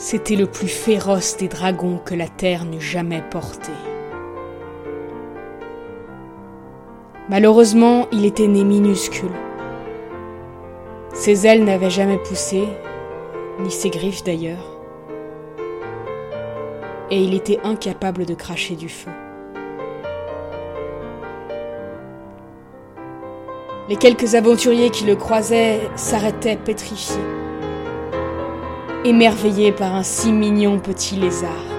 C'était le plus féroce des dragons que la terre n'eût jamais porté. Malheureusement, il était né minuscule. Ses ailes n'avaient jamais poussé, ni ses griffes d'ailleurs. Et il était incapable de cracher du feu. Les quelques aventuriers qui le croisaient s'arrêtaient pétrifiés émerveillé par un si mignon petit lézard.